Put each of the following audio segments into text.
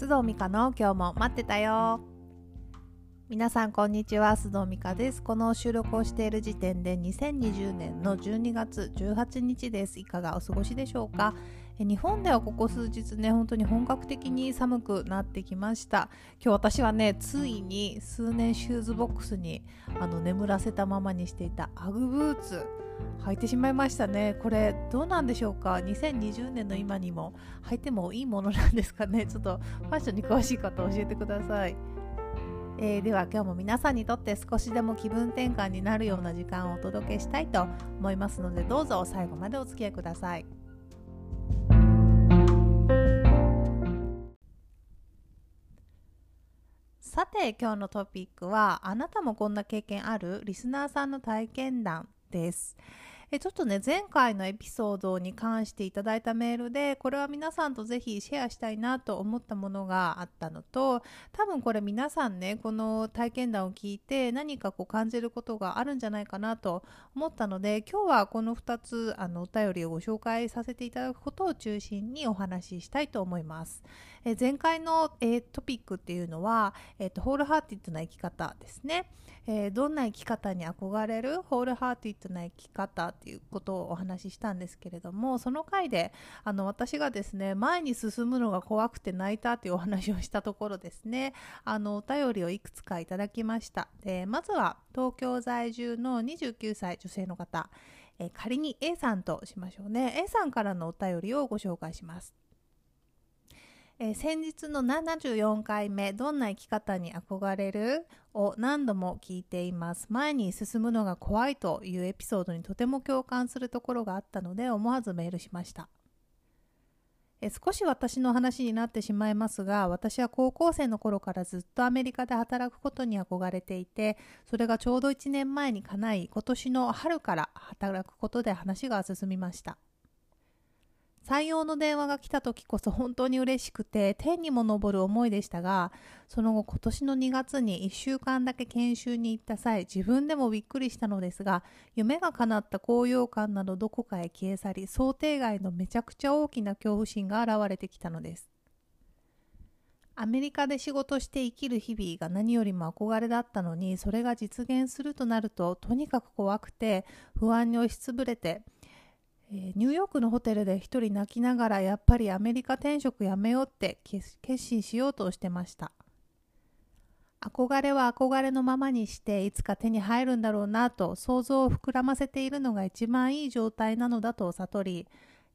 須藤美香の今日も待ってたよ。皆さんこんにちは須藤美香です。この収録をしている時点で2020年の12月18日です。いかがお過ごしでしょうか？日本ではここ数日ね本当に本格的に寒くなってきました。今日私はねついに数年シューズボックスにあの眠らせたままにしていたアグブーツ履いてしまいましたね。これどうなんでしょうか？2020年の今にも履いてもいいものなんですかね？ちょっとファッションに詳しい方教えてください。えー、では今日も皆さんにとって少しでも気分転換になるような時間をお届けしたいと思いますのでどうぞ最後までお付き合いください。さて今日のトピックはあなたもこんな経験ある？リスナーさんの体験談です。えちょっとね前回のエピソードに関していただいたメールでこれは皆さんとぜひシェアしたいなと思ったものがあったのと多分これ皆さんねこの体験談を聞いて何かこう感じることがあるんじゃないかなと思ったので今日はこの2つあのお便りをご紹介させていただくことを中心にお話ししたいと思います。え前回の、え、トピックっていうのは、えーと、ホールハーティッドな生き方ですね、えー、どんな生き方に憧れる？ホールハーティッドな生き方っていうことをお話ししたんですけれどもその回であの私がですね前に進むのが怖くて泣いたというお話をしたところですね。あのお便りをいくつかいただきました。でまずは東京在住の29歳女性の方。仮に A さんとしましょうね。A さんからのお便りをご紹介します。えー、先日の74回目「どんな生き方に憧れる?」を何度も聞いています。前に進むのが怖いというエピソードにとても共感するところがあったので思わずメールしました。え少し私の話になってしまいますが私は高校生の頃からずっとアメリカで働くことに憧れていてそれがちょうど1年前に叶い今年の春から働くことで話が進みました。採用の電話が来た時こそ本当に嬉しくて天にも昇る思いでしたがその後今年の2月に1週間だけ研修に行った際自分でもびっくりしたのですが夢が叶った高揚感などどこかへ消え去り想定外のめちゃくちゃ大きな恐怖心が現れてきたのです。アメリカで仕事して生きる日々が何よりも憧れだったのにそれが実現するとなるととにかく怖くて不安に押しつぶれてえ、ニューヨークのホテルで一人泣きながらやっぱりアメリカ転職やめようって決心しようとしてました憧れは憧れのままにしていつか手に入るんだろうなと想像を膨らませているのが一番いい状態なのだと悟り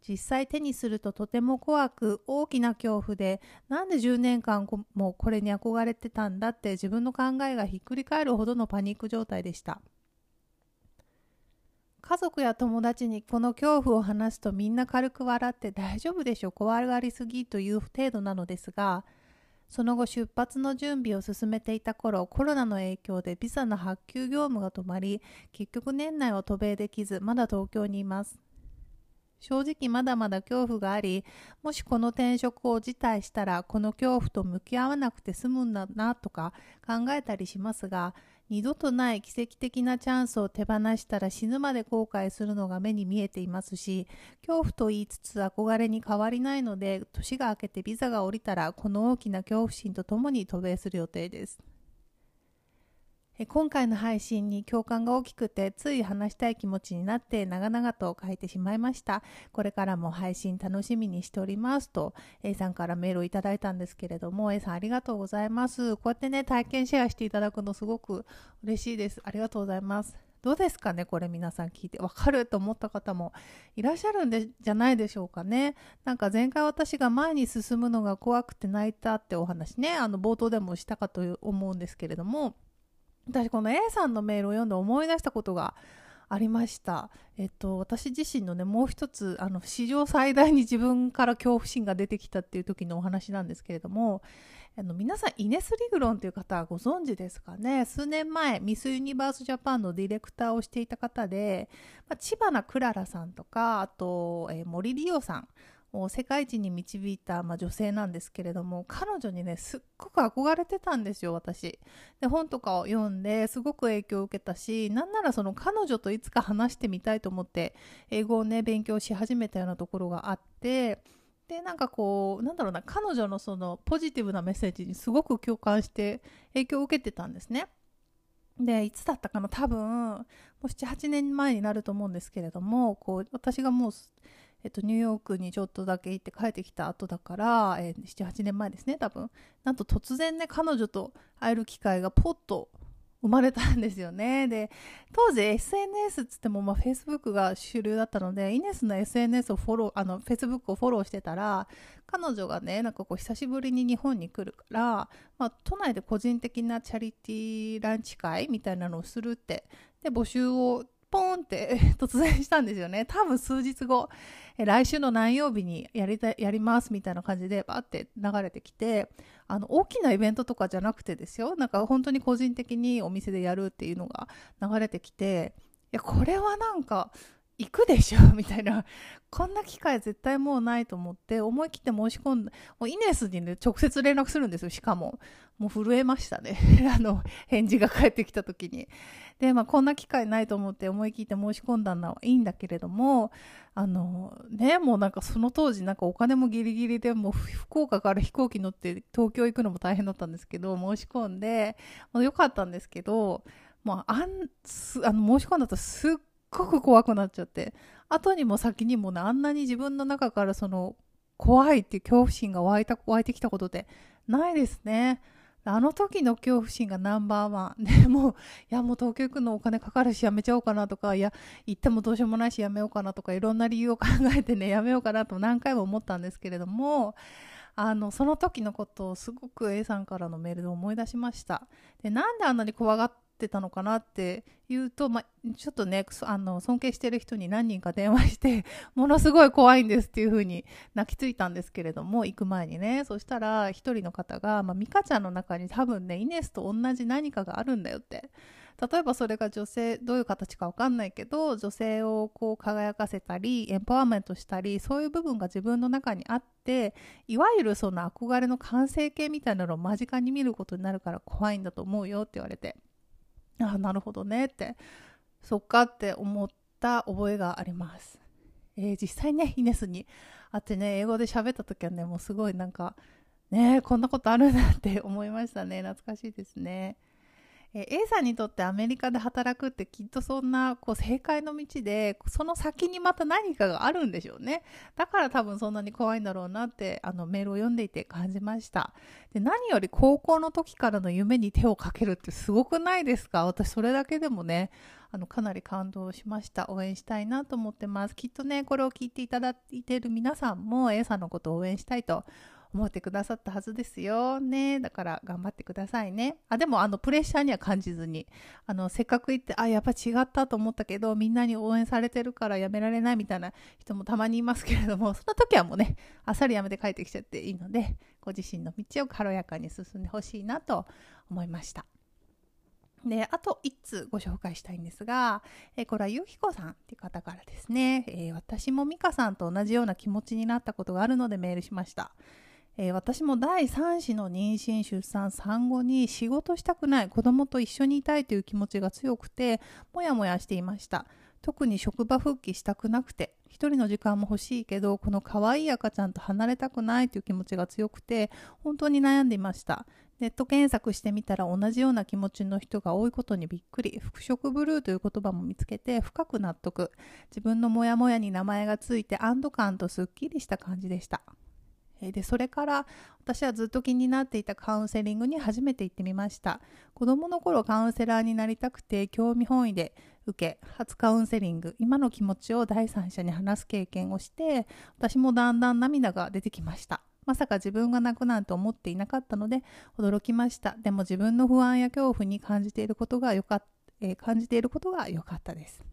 実際手にするととても怖く大きな恐怖でなんで10年間もこれに憧れてたんだって自分の考えがひっくり返るほどのパニック状態でした。家族や友達にこの恐怖を話すとみんな軽く笑って大丈夫でしょ怖がりすぎという程度なのですがその後出発の準備を進めていた頃コロナの影響でビザの発給業務が止まり結局年内は渡米できずまだ東京にいます。正直まだまだ恐怖がありもしこの転職を辞退したらこの恐怖と向き合わなくて済むんだなとか考えたりしますが二度とない奇跡的なチャンスを手放したら死ぬまで後悔するのが目に見えていますし恐怖と言いつつ憧れに変わりないので年が明けてビザが降りたらこの大きな恐怖心とともに渡米する予定です。今回の配信に共感が大きくてつい話したい気持ちになって長々と書いてしまいました。これからも配信楽しみにしておりますと A さんからメールをいただいたんですけれども A さんありがとうございます。こうやってね体験シェアしていただくのすごく嬉しいです。ありがとうございます。どうですかねこれ皆さん聞いて。わかると思った方もいらっしゃるんでじゃないでしょうかね。なんか前回私が前に進むのが怖くて泣いたってお話ねあの冒頭でもしたかと思うんですけれども私この A さんのメールを読んで思い出したことがありました。えっと、私自身のね、もう一つ、あの、史上最大に自分から恐怖心が出てきたっていう時のお話なんですけれども、あの、皆さん、イネス・リグロンという方はご存知ですかね？数年前、ミス・ユニバース・ジャパンのディレクターをしていた方で、まあ、千葉なクララさんとか、あと、えー、森リオさん、を世界一に導いた、まあ、女性なんですけれども彼女にねすっごく憧れてたんですよ私で本とかを読んですごく影響を受けたしなんならその彼女といつか話してみたいと思って英語をね勉強し始めたようなところがあってでなんかこうなんだろうな彼女のそのポジティブなメッセージにすごく共感して影響を受けてたんですね。でいつだったかな多分もう78年前になると思うんですけれどもこう私がもう、えっと、ニューヨークにちょっとだけ行って帰ってきた後だから、えー、78年前ですね多分なんと突然ね彼女と会える機会がポッと生まれたんですよね。で、当時 SNS っつっても、まあ、Facebook が主流だったので、イネスの SNS をフォロー、あの、Facebook をフォローしてたら、彼女がね、なんかこう、久しぶりに日本に来るから、まあ、都内で個人的なチャリティーランチ会みたいなのをするって、で、募集をポーンって 突然したんですよね。多分数日後、え来週の何曜日にやりたやりますみたいな感じでバーって流れてきて、あの、大きなイベントとかじゃなくてですよ。なんか本当に個人的にお店でやるっていうのが流れてきて、いや、これはなんか、行くでしょ？みたいな。こんな機会絶対もうないと思って、思い切って申し込んだ。もうイネスにね、直接連絡するんですよ、しかも。もう震えましたね。あの、返事が返ってきた時に。で、まあ、こんな機会ないと思って思い切って申し込んだのはいいんだけれども、あの、ね、もうなんかその当時なんかお金もギリギリでもう福岡から飛行機乗って東京行くのも大変だったんですけど、申し込んで、まあ、よかったんですけど、もうあん、あの、申し込んだとすっごく怖くなっちゃって、後にも先にもね、あんなに自分の中からその、怖いっていう恐怖心が湧いた、湧いてきたことってないですね。あの時の恐怖心がナンバーワン。でもう、いやもう東京行くのお金かかるしやめちゃおうかなとか、いや、行ってもどうしようもないしやめようかなとか、いろんな理由を考えてね、やめようかなと何回も思ったんですけれども、あの、その時のことをすごく A さんからのメールで思い出しました。で、なんであんなに怖がっってたのかなっていうと、まちょっとね、あの、尊敬してる人に何人か電話して、ものすごい怖いんですっていう風に泣きついたんですけれども、行く前にね、そしたら一人の方が、まあ、ミカちゃんの中に多分ね、イネスと同じ何かがあるんだよって。例えばそれが女性、どういう形かわかんないけど、女性をこう輝かせたり、エンパワーメントしたり、そういう部分が自分の中にあって、いわゆるその憧れの完成形みたいなのを間近に見ることになるから怖いんだと思うよって言われて。あなるほどね。ってそっかって思った覚えがあります、えー、実際ねイネスに会ってね英語で喋った時はねもうすごいなんかねこんなことあるなって思いましたね。懐かしいですね。え A さんにとってアメリカで働くってきっとそんなこう正解の道でその先にまた何かがあるんでしょうね。だから多分そんなに怖いんだろうなってあのメールを読んでいて感じました。で何より高校の時からの夢に手をかけるってすごくないですか？私それだけでもねあのかなり感動しました。応援したいなと思ってます。きっとねこれを聞いていただいている皆さんも A さんのことを応援したいと思ってくださったはずですよ。ね。だから頑張ってくださいね。あ、でもあのプレッシャーには感じずに、あの、せっかく行って、あ、やっぱ違ったと思ったけど、みんなに応援されてるからやめられないみたいな人もたまにいますけれども、その時はもうね、あっさりやめて帰ってきちゃっていいので、ご自身の道を軽やかに進んでほしいなと思いました。で、あと1通ご紹介したいんですが、えこれはゆうひこさんっていう方からですね、えー、私も美香さんと同じような気持ちになったことがあるのでメールしました。えー、私も第3子の妊娠出産産後に仕事したくない子供と一緒にいたいという気持ちが強くてもやもやしていました。特に職場復帰したくなくて一人の時間も欲しいけどこの可愛い赤ちゃんと離れたくないという気持ちが強くて本当に悩んでいました。ネット検索してみたら同じような気持ちの人が多いことにびっくり。復職ブルーという言葉も見つけて深く納得。自分のモヤモヤに名前がついて安堵感とすっきりした感じでした。でそれから私はずっと気になっていたカウンセリングに初めて行ってみました。子供の頃カウンセラーになりたくて興味本位で受け初カウンセリング今の気持ちを第三者に話す経験をして私もだんだん涙が出てきました。まさか自分が泣くなんて思っていなかったので驚きました。でも自分の不安や恐怖に感じていることがよかった、え、感じていることが良かったです。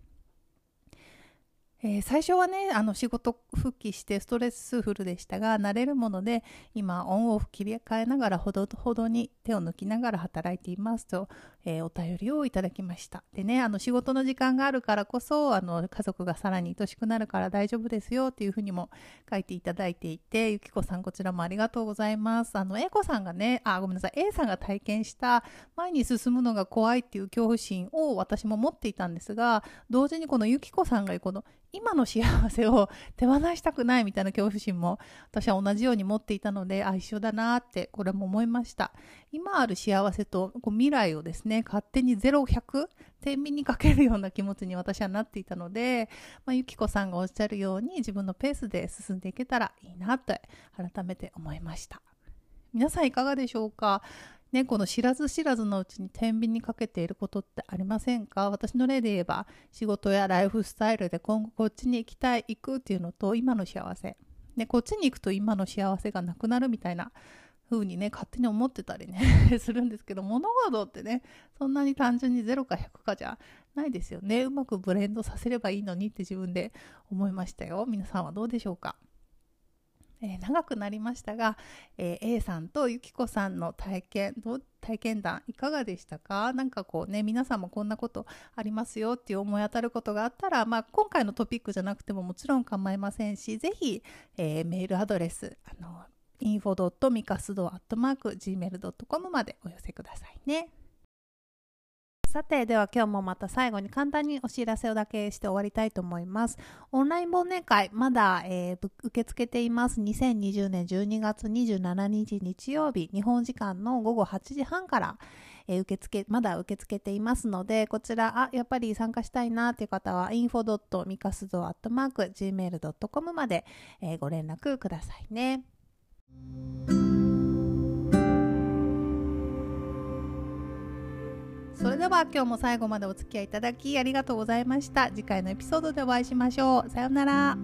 えー、最初はねあの仕事復帰してストレスフルでしたが慣れるもので今オンオフ切り替えながらほどほどに手を抜きながら働いていますと、えー、お便りをいただきました。でねあの仕事の時間があるからこそあの家族がさらに愛しくなるから大丈夫ですよっていうふうにも書いていただいていてゆきこさんこちらもありがとうございます。あの A 子さんがねあごめんなさい。A さんが体験した前に進むのが怖いっていう恐怖心を私も持っていたんですが同時にこのゆきこさんがこの今の幸せを手放したくないみたいな恐怖心も私は同じように持っていたのであ一緒だなってこれも思いました。今ある幸せとこう未来をですね勝手に0100天秤にかけるような気持ちに私はなっていたので、まあ、ゆきこさんがおっしゃるように自分のペースで進んでいけたらいいなと改めて思いました。皆さんいかがでしょうか？ね、この知らず知らずのうちに天秤にかけていることってありませんか？私の例で言えば仕事やライフスタイルで今後こっちに行きたい行くっていうのと今の幸せ、ね、こっちに行くと今の幸せがなくなるみたいな風にね勝手に思ってたりね するんですけど物事ってねそんなに単純に0か100かじゃないですよね。うまくブレンドさせればいいのにって自分で思いましたよ。皆さんはどうでしょうか？えー、長くなりましたが、えー、A さんとゆきこさんの体験ど体験談いかがでしたか？何かこうね皆さんもこんなことありますよっていう思い当たることがあったら、まあ、今回のトピックじゃなくてももちろん構いませんしぜひ、えー、メールアドレスあの info.mikasdo.gmail.com までお寄せくださいね。さて、では今日もまた最後に簡単にお知らせをだけして終わりたいと思います。オンライン忘年会、まだ、えー、受け付けています。2020年12月27日日曜日、日本時間の午後8時半から、えー、受付、まだ受け付けていますので、こちら、あ、やっぱり参加したいなという方は、info.mikasdo.gmail.com まで、えー、ご連絡くださいね。それでは今日も最後までお付き合いいただきありがとうございました。次回のエピソードでお会いしましょう。さようなら。